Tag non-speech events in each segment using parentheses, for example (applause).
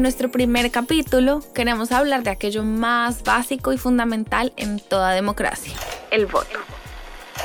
En nuestro primer capítulo queremos hablar de aquello más básico y fundamental en toda democracia, el voto.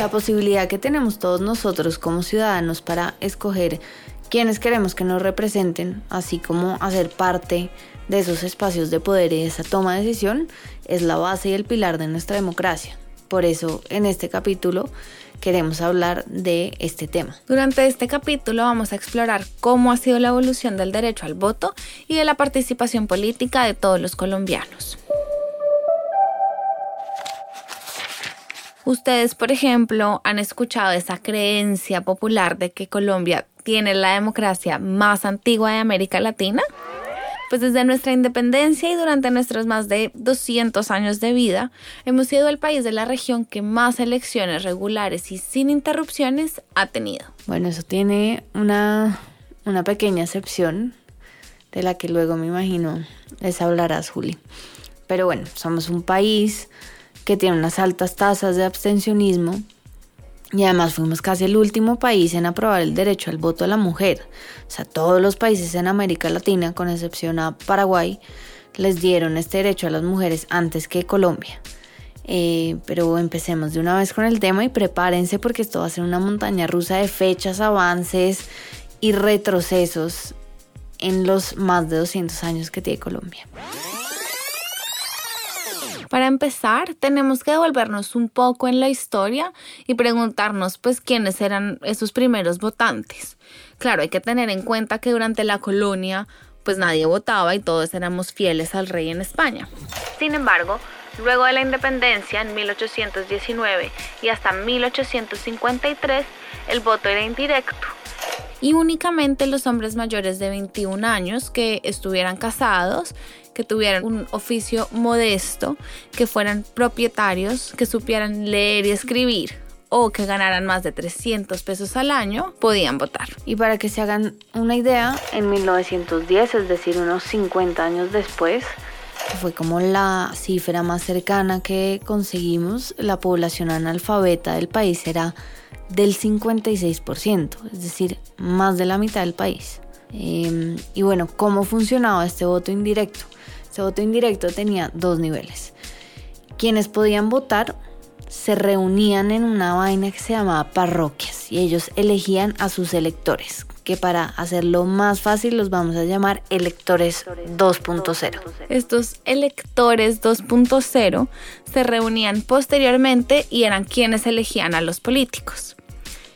La posibilidad que tenemos todos nosotros como ciudadanos para escoger quienes queremos que nos representen, así como hacer parte de esos espacios de poder y esa toma de decisión, es la base y el pilar de nuestra democracia. Por eso, en este capítulo, queremos hablar de este tema. Durante este capítulo vamos a explorar cómo ha sido la evolución del derecho al voto y de la participación política de todos los colombianos. Ustedes, por ejemplo, han escuchado esa creencia popular de que Colombia tiene la democracia más antigua de América Latina? Pues desde nuestra independencia y durante nuestros más de 200 años de vida, hemos sido el país de la región que más elecciones regulares y sin interrupciones ha tenido. Bueno, eso tiene una, una pequeña excepción de la que luego me imagino les hablarás, Juli. Pero bueno, somos un país que tiene unas altas tasas de abstencionismo y además fuimos casi el último país en aprobar el derecho al voto a la mujer. O sea, todos los países en América Latina, con excepción a Paraguay, les dieron este derecho a las mujeres antes que Colombia. Eh, pero empecemos de una vez con el tema y prepárense porque esto va a ser una montaña rusa de fechas, avances y retrocesos en los más de 200 años que tiene Colombia. Para empezar, tenemos que devolvernos un poco en la historia y preguntarnos pues quiénes eran esos primeros votantes. Claro, hay que tener en cuenta que durante la colonia pues nadie votaba y todos éramos fieles al rey en España. Sin embargo, luego de la independencia en 1819 y hasta 1853, el voto era indirecto y únicamente los hombres mayores de 21 años que estuvieran casados, que tuvieran un oficio modesto, que fueran propietarios, que supieran leer y escribir o que ganaran más de 300 pesos al año, podían votar. Y para que se hagan una idea, en 1910, es decir, unos 50 años después, fue como la cifra más cercana que conseguimos, la población analfabeta del país era del 56%, es decir, más de la mitad del país. Em, y bueno, ¿cómo funcionaba este voto indirecto? Este voto indirecto tenía dos niveles. Quienes podían votar se reunían en una vaina que se llamaba parroquias y ellos elegían a sus electores, que para hacerlo más fácil los vamos a llamar electores 2.0. Estos electores 2.0 se reunían posteriormente y eran quienes elegían a los políticos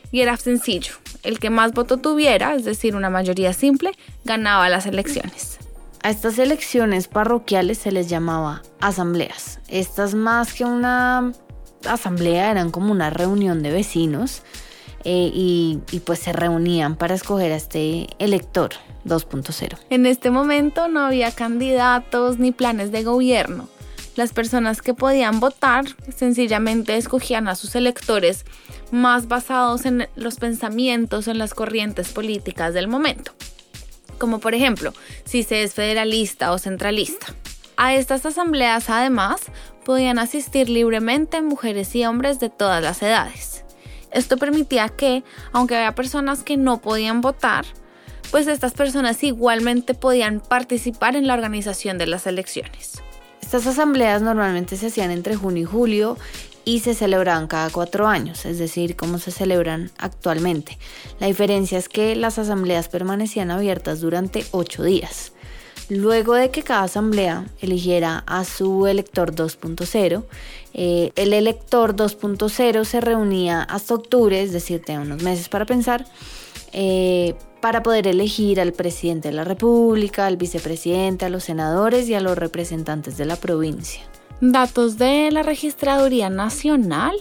y era sencillo. El que más voto tuviera, es decir, una mayoría simple, ganaba las elecciones. A estas elecciones parroquiales se les llamaba asambleas. Estas más que una asamblea eran como una reunión de vecinos eh, y, y pues se reunían para escoger a este elector 2.0. En este momento no había candidatos ni planes de gobierno. Las personas que podían votar sencillamente escogían a sus electores más basados en los pensamientos, en las corrientes políticas del momento. Como por ejemplo, si se es federalista o centralista. A estas asambleas además podían asistir libremente mujeres y hombres de todas las edades. Esto permitía que, aunque había personas que no podían votar, pues estas personas igualmente podían participar en la organización de las elecciones. Estas asambleas normalmente se hacían entre junio y julio y se celebraban cada cuatro años, es decir, como se celebran actualmente. La diferencia es que las asambleas permanecían abiertas durante ocho días. Luego de que cada asamblea eligiera a su elector 2.0, eh, el elector 2.0 se reunía hasta octubre, es decir, tenía unos meses para pensar, eh, para poder elegir al presidente de la República, al vicepresidente, a los senadores y a los representantes de la provincia. Datos de la Registraduría Nacional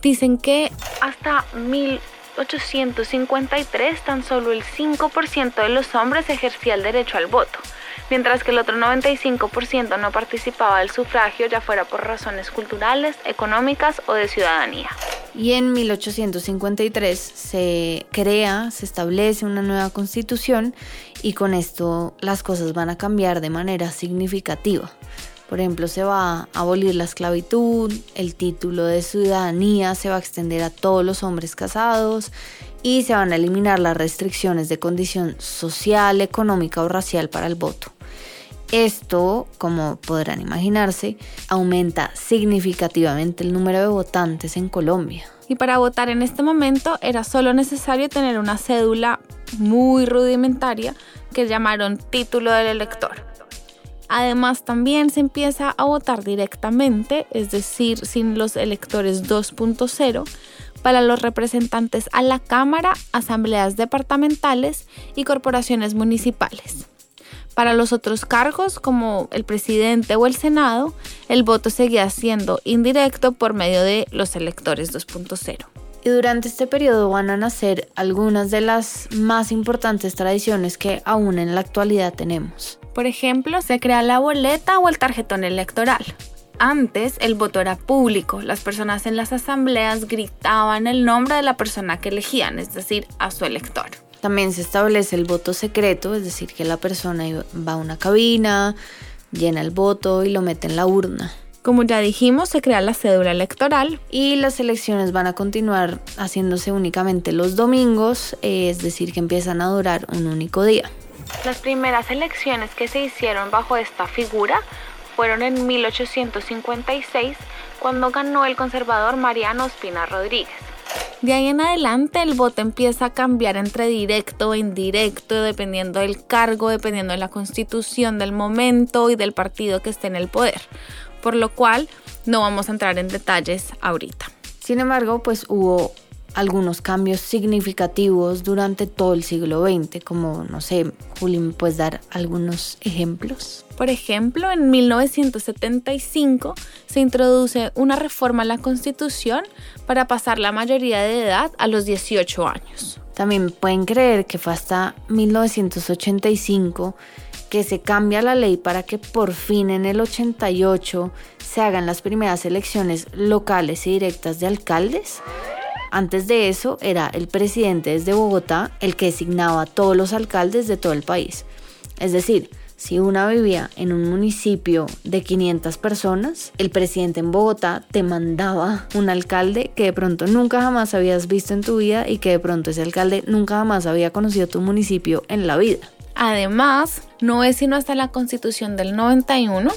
dicen que hasta 1853 tan solo el 5% de los hombres ejercía el derecho al voto, mientras que el otro 95% no participaba del sufragio, ya fuera por razones culturales, económicas o de ciudadanía. Y en 1853 se crea, se establece una nueva constitución y con esto las cosas van a cambiar de manera significativa. Por ejemplo, se va a abolir la esclavitud, el título de ciudadanía se va a extender a todos los hombres casados y se van a eliminar las restricciones de condición social, económica o racial para el voto. Esto, como podrán imaginarse, aumenta significativamente el número de votantes en Colombia. Y para votar en este momento era solo necesario tener una cédula muy rudimentaria que llamaron título del elector. Además, también se empieza a votar directamente, es decir, sin los electores 2.0, para los representantes a la Cámara, asambleas departamentales y corporaciones municipales. Para los otros cargos, como el presidente o el Senado, el voto seguía siendo indirecto por medio de los electores 2.0. Y durante este periodo van a nacer algunas de las más importantes tradiciones que aún en la actualidad tenemos. Por ejemplo, se crea la boleta o el tarjetón electoral. Antes el voto era público, las personas en las asambleas gritaban el nombre de la persona que elegían, es decir, a su elector. También se establece el voto secreto, es decir, que la persona va a una cabina, llena el voto y lo mete en la urna. Como ya dijimos, se crea la cédula electoral. Y las elecciones van a continuar haciéndose únicamente los domingos, es decir, que empiezan a durar un único día. Las primeras elecciones que se hicieron bajo esta figura fueron en 1856, cuando ganó el conservador Mariano Espina Rodríguez. De ahí en adelante el voto empieza a cambiar entre directo e indirecto, dependiendo del cargo, dependiendo de la constitución del momento y del partido que esté en el poder, por lo cual no vamos a entrar en detalles ahorita. Sin embargo, pues hubo algunos cambios significativos durante todo el siglo XX, como, no sé, Juli, ¿me puedes dar algunos ejemplos? Por ejemplo, en 1975 se introduce una reforma a la Constitución para pasar la mayoría de edad a los 18 años. También pueden creer que fue hasta 1985 que se cambia la ley para que por fin en el 88 se hagan las primeras elecciones locales y directas de alcaldes. Antes de eso era el presidente desde Bogotá el que designaba a todos los alcaldes de todo el país. Es decir, si una vivía en un municipio de 500 personas, el presidente en Bogotá te mandaba un alcalde que de pronto nunca jamás habías visto en tu vida y que de pronto ese alcalde nunca jamás había conocido tu municipio en la vida. Además, no es sino hasta la constitución del 91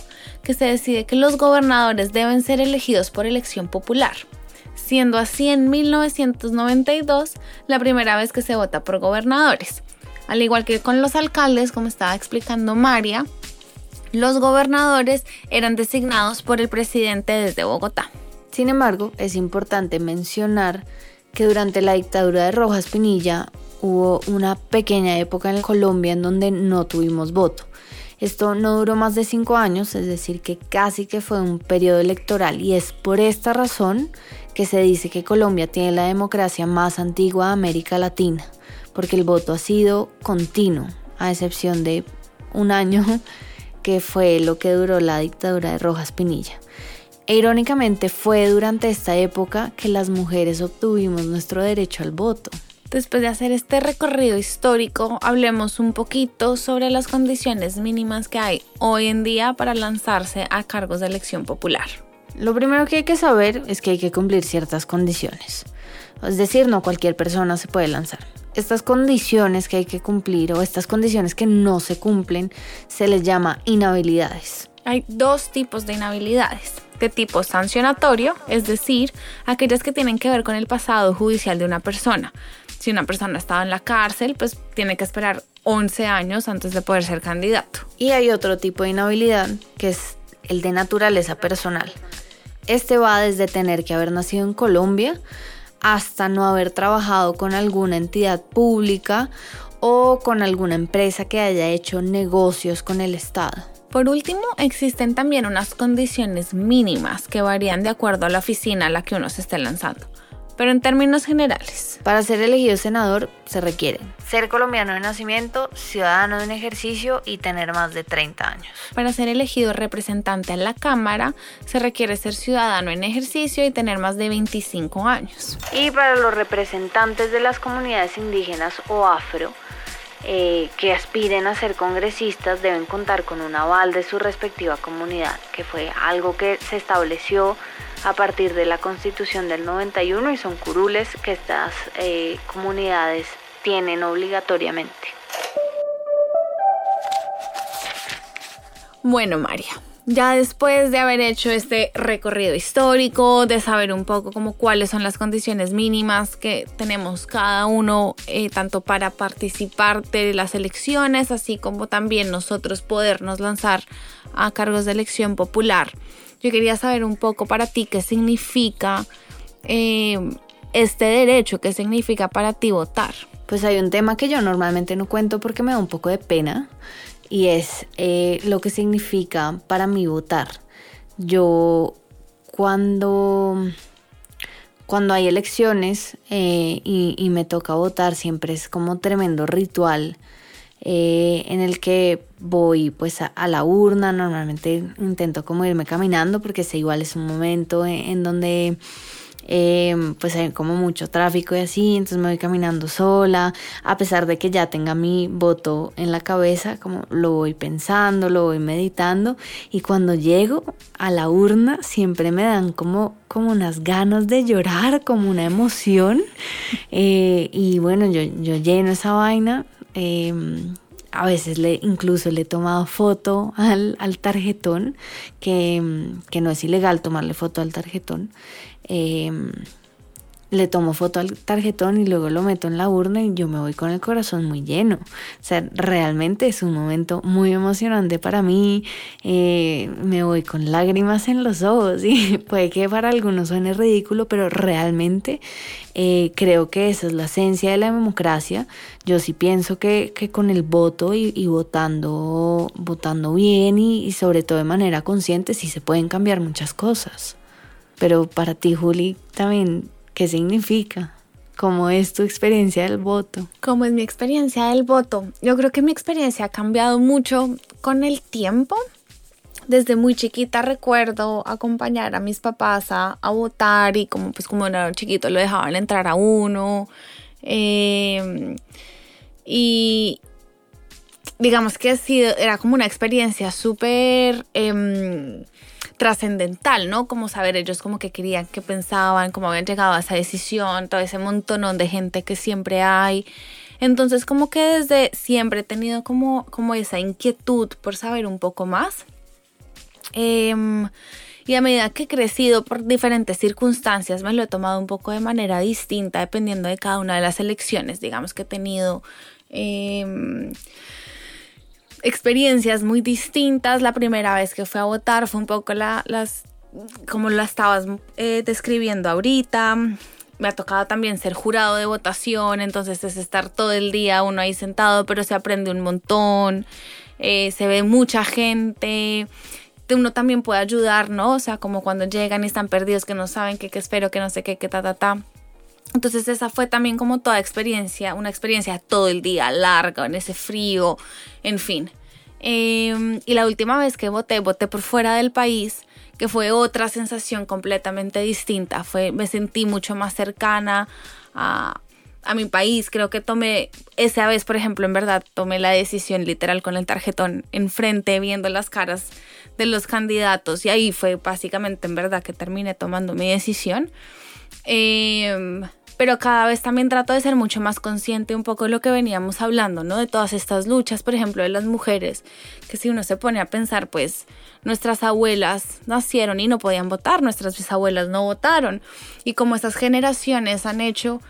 que se decide que los gobernadores deben ser elegidos por elección popular siendo así en 1992 la primera vez que se vota por gobernadores. Al igual que con los alcaldes, como estaba explicando María, los gobernadores eran designados por el presidente desde Bogotá. Sin embargo, es importante mencionar que durante la dictadura de Rojas Pinilla hubo una pequeña época en Colombia en donde no tuvimos voto. Esto no duró más de cinco años, es decir, que casi que fue un periodo electoral y es por esta razón que se dice que Colombia tiene la democracia más antigua de América Latina, porque el voto ha sido continuo, a excepción de un año (laughs) que fue lo que duró la dictadura de Rojas Pinilla. E irónicamente fue durante esta época que las mujeres obtuvimos nuestro derecho al voto. Después de hacer este recorrido histórico, hablemos un poquito sobre las condiciones mínimas que hay hoy en día para lanzarse a cargos de elección popular. Lo primero que hay que saber es que hay que cumplir ciertas condiciones. Es decir, no cualquier persona se puede lanzar. Estas condiciones que hay que cumplir o estas condiciones que no se cumplen se les llama inhabilidades. Hay dos tipos de inhabilidades. De tipo sancionatorio, es decir, aquellas que tienen que ver con el pasado judicial de una persona. Si una persona estaba en la cárcel, pues tiene que esperar 11 años antes de poder ser candidato. Y hay otro tipo de inhabilidad que es el de naturaleza personal. Este va desde tener que haber nacido en Colombia hasta no haber trabajado con alguna entidad pública o con alguna empresa que haya hecho negocios con el Estado. Por último, existen también unas condiciones mínimas que varían de acuerdo a la oficina a la que uno se esté lanzando. Pero en términos generales. Para ser elegido senador se requiere ser colombiano de nacimiento, ciudadano de un ejercicio y tener más de 30 años. Para ser elegido representante en la Cámara se requiere ser ciudadano en ejercicio y tener más de 25 años. Y para los representantes de las comunidades indígenas o afro, eh, que aspiren a ser congresistas deben contar con un aval de su respectiva comunidad, que fue algo que se estableció a partir de la constitución del 91 y son curules que estas eh, comunidades tienen obligatoriamente. Bueno, María, ya después de haber hecho este recorrido histórico, de saber un poco como cuáles son las condiciones mínimas que tenemos cada uno, eh, tanto para participar de las elecciones, así como también nosotros podernos lanzar a cargos de elección popular, yo quería saber un poco para ti qué significa eh, este derecho, qué significa para ti votar. Pues hay un tema que yo normalmente no cuento porque me da un poco de pena y es eh, lo que significa para mí votar. Yo cuando, cuando hay elecciones eh, y, me toca votar siempre es como tremendo ritual eh, en el que voy pues a, la urna, normalmente intento como irme caminando porque sé igual es un momento en donde eh, pues hay como mucho tráfico y así, entonces me voy caminando sola, a pesar de que ya tenga mi voto en la cabeza, como lo voy pensando, lo voy meditando y cuando llego a la urna siempre me dan como, como unas ganas de llorar, como una emoción (laughs) eh, y bueno, yo, yo lleno esa vaina. Em, a veces le, incluso le he tomado foto al, al tarjetón, que, que, no es ilegal tomarle foto al tarjetón. Em, le tomo foto al tarjetón y luego lo meto en la urna y yo me voy con el corazón muy lleno. O sea, realmente es un momento muy emocionante para mí. Eh, me voy con lágrimas en los ojos y (laughs) puede que para algunos suene ridículo, pero realmente eh, creo que esa es la esencia de la democracia. Yo sí pienso que, que con el voto y, votando, votando bien y, y sobre todo de manera consciente sí se pueden cambiar muchas cosas. Pero para ti, Juli, también, ¿qué significa? ¿Cómo es tu experiencia del voto? ¿Cómo es mi experiencia del voto? Yo creo que mi experiencia ha cambiado mucho con el tiempo. Desde muy chiquita recuerdo acompañar a mis papás a, votar y como pues como era chiquito lo dejaban entrar a uno. Em, y digamos que sido, era como una experiencia súper... Em, trascendental, ¿no? Como saber ellos como que querían, que pensaban, cómo habían llegado a esa decisión, todo ese montón de gente que siempre hay. Entonces como que desde siempre he tenido como, como esa inquietud por saber un poco más. Em, y a medida que he crecido por diferentes circunstancias, me lo he tomado un poco de manera distinta dependiendo de cada una de las elecciones, digamos que he tenido... Em, experiencias muy distintas. La primera vez que fui a votar fue un poco la, las, como la estabas eh, describiendo ahorita. Me ha tocado también ser jurado de votación, entonces es estar todo el día uno ahí sentado, pero se aprende un montón, eh, se ve mucha gente, uno también puede ayudar, ¿no? O sea, como cuando llegan y están perdidos, que no saben qué, qué espero, que no sé qué, qué, ta, ta, ta. Entonces esa fue también como toda experiencia, una experiencia todo el día, larga, en ese frío, en fin. Em, y la última vez que voté, voté por fuera del país, que fue otra sensación completamente distinta. Fue, me sentí mucho más cercana a, a mi país. Creo que tomé, esa vez, por ejemplo, en verdad, tomé la decisión literal con el tarjetón enfrente, viendo las caras de los candidatos. Y ahí fue básicamente, en verdad, que terminé tomando mi decisión. Eh, pero cada vez también trato de ser mucho más consciente un poco de lo que veníamos hablando, ¿no? De todas estas luchas, por ejemplo, de las mujeres, que si uno se pone a pensar, pues nuestras abuelas nacieron y no podían votar, nuestras bisabuelas no votaron, y como estas generaciones han hecho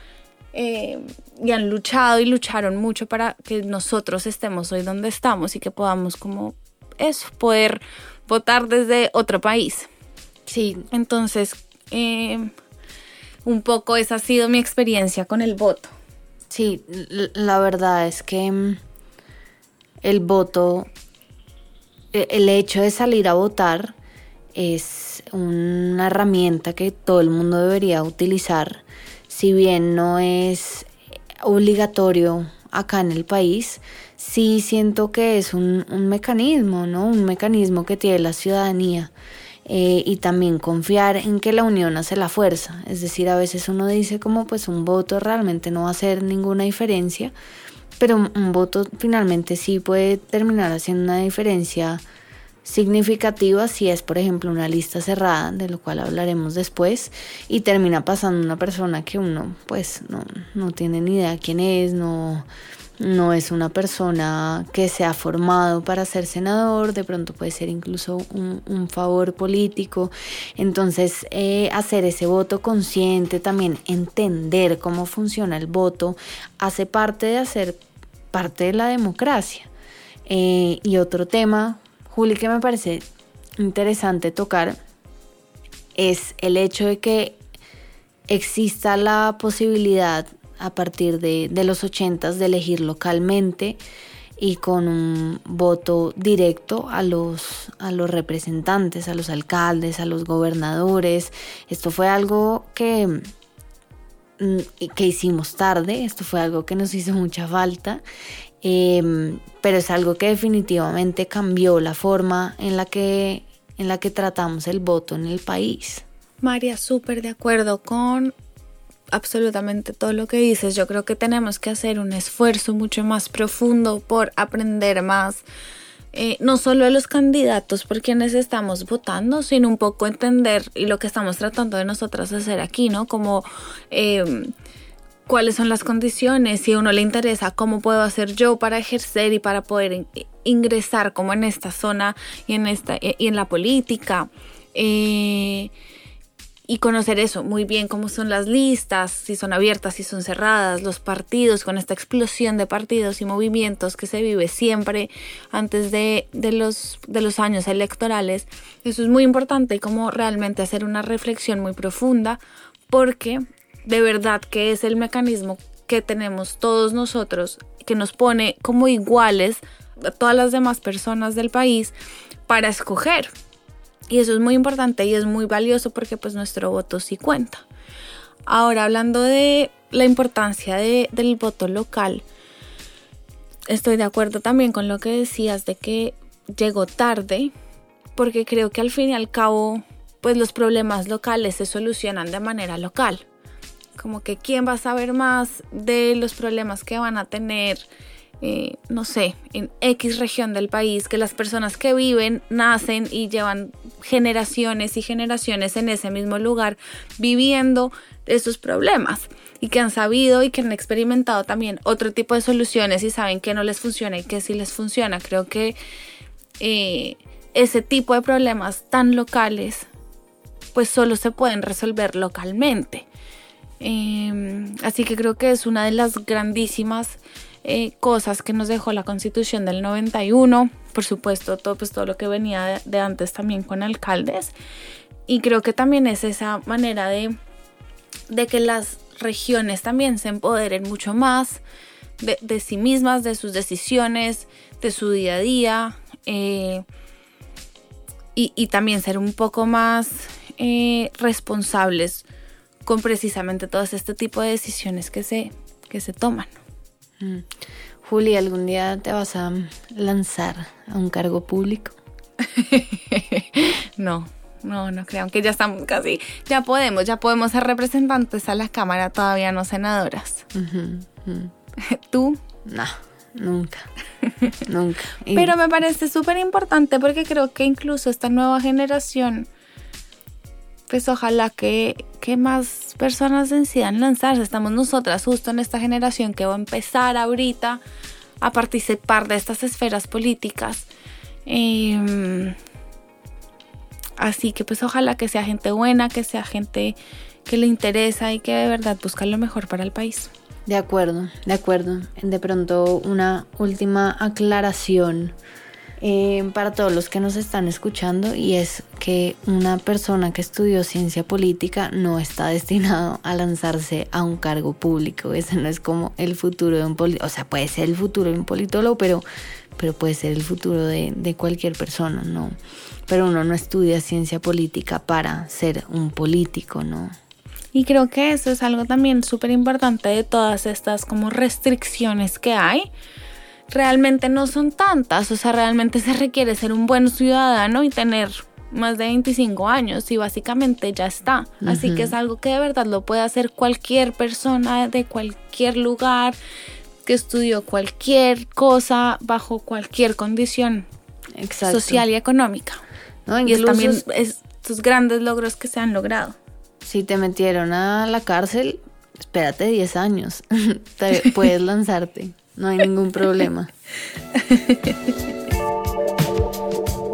eh, y han luchado y lucharon mucho para que nosotros estemos hoy donde estamos y que podamos como eso, poder votar desde otro país. Sí. Entonces, eh, un poco esa ha sido mi experiencia con el voto. Sí, la verdad es que mm, el voto, e, el hecho de salir a votar es una herramienta que todo el mundo debería utilizar si bien no es obligatorio acá en el país, sí siento que es un, mecanismo, ¿no? Un mecanismo que tiene la ciudadanía. Eh, y también confiar en que la unión hace la fuerza. Es decir, a veces uno dice como pues un voto realmente no va a hacer ninguna diferencia, pero un, voto finalmente sí puede terminar haciendo una diferencia significativa si es, por ejemplo, una lista cerrada, de lo cual hablaremos después, y termina pasando una persona que uno pues no, no tiene ni idea quién es, no no es una persona que se ha formado para ser senador, de pronto puede ser incluso un, favor político. Entonces, eh, hacer ese voto consciente, también entender cómo funciona el voto, hace parte de hacer parte de la democracia. Eh, y otro tema, Juli, que me parece interesante tocar, es el hecho de que exista la posibilidad a partir de, los 80 de elegir localmente y con un voto directo a los, a los representantes, a los alcaldes, a los gobernadores. Esto fue algo que, mm, que hicimos tarde, esto fue algo que nos hizo mucha falta, em, pero es algo que definitivamente cambió la forma en la que, en la que tratamos el voto en el país. María, súper de acuerdo con absolutamente todo lo que dices. Yo creo que tenemos que hacer un esfuerzo mucho más profundo por aprender más. Eh, no solo de los candidatos por quienes estamos votando, sino un poco entender y lo que estamos tratando de nosotras hacer aquí, ¿no? Como eh, cuáles son las condiciones, si a uno le interesa, cómo puedo hacer yo para ejercer y para poder ingresar como en esta zona y en, esta, y en la política. Eh, y conocer eso muy bien, cómo son las listas, si son abiertas, si son cerradas, los partidos, con esta explosión de partidos y movimientos que se vive siempre antes de, los, de los años electorales. Eso es muy importante y como realmente hacer una reflexión muy profunda porque de verdad que es el mecanismo que tenemos todos nosotros que nos pone como iguales a todas las demás personas del país para escoger y eso es muy importante y es muy valioso porque pues nuestro voto sí cuenta. Ahora hablando de la importancia del voto local, estoy de acuerdo también con lo que decías de que llegó tarde, porque creo que al fin y al cabo pues los problemas locales se solucionan de manera local. Como que quién va a saber más de los problemas que van a tener eh, no sé, en X región del país, que las personas que viven nacen y llevan generaciones y generaciones en ese mismo lugar viviendo esos problemas y que han sabido y que han experimentado también otro tipo de soluciones y saben que no les funciona y que sí les funciona. Creo que eh, ese tipo de problemas tan locales pues solo se pueden resolver localmente. Em, así que creo que es una de las grandísimas eh, cosas que nos dejó la constitución del 91, por supuesto todo, pues, todo lo que venía de, antes también con alcaldes. Y creo que también es esa manera de, de que las regiones también se empoderen mucho más de, sí mismas, de sus decisiones, de su día a día. Eh, y, también ser un poco más eh, responsables con precisamente todo este tipo de decisiones que se, que se toman. Mm. Juli, ¿algún día te vas a lanzar a un cargo público? (laughs) no, no, no creo, aunque ya estamos casi, ya podemos, ya podemos ser representantes a la Cámara, todavía no senadoras. (laughs) ¿Tú? No, nunca, nunca. (laughs) Pero me parece súper importante porque creo que incluso esta nueva generación pues ojalá que, más personas decidan lanzarse. Estamos nosotras justo en esta generación que va a empezar ahorita a participar de estas esferas políticas. Em, así que pues ojalá que sea gente buena, que sea gente que le interesa y que de verdad busca lo mejor para el país. De acuerdo, de acuerdo. De pronto una última aclaración eh, para todos los que nos están escuchando y es que una persona que estudió ciencia política no está destinado a lanzarse a un cargo público. Ese no es como el futuro de un politólogo. O sea, puede ser el futuro de un politólogo, pero, pero puede ser el futuro de, de cualquier persona, ¿no? Pero uno no estudia ciencia política para ser un político, ¿no? Y creo que eso es algo también súper importante de todas estas como restricciones que hay. Realmente no son tantas, o sea, realmente se requiere ser un buen ciudadano y tener más de 25 años y básicamente ya está. Así que es algo que de verdad lo puede hacer cualquier persona de cualquier lugar que estudió cualquier cosa bajo cualquier condición social y económica. y es también estos grandes logros que se han logrado. Si te metieron a la cárcel, espérate 10 años. (laughs) puedes (laughs) lanzarte, no hay ningún problema. (laughs)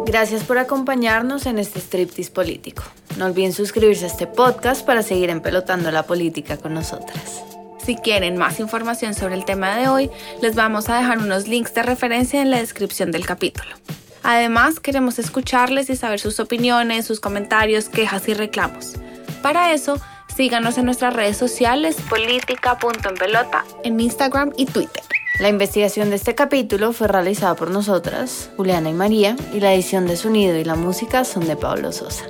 Gracias por acompañarnos en este striptease político. No olviden suscribirse a este podcast para seguir empelotando la política con nosotras. Si quieren más información sobre el tema de hoy, les vamos a dejar unos links de referencia en la descripción del capítulo. Además, queremos escucharles y saber sus opiniones, sus comentarios, quejas y reclamos. Para eso, síganos en nuestras redes sociales política.enpelota en Instagram y Twitter. La investigación de este capítulo fue realizada por nosotras, Juliana y María, y la edición de sonido y la música son de Pablo Sosa.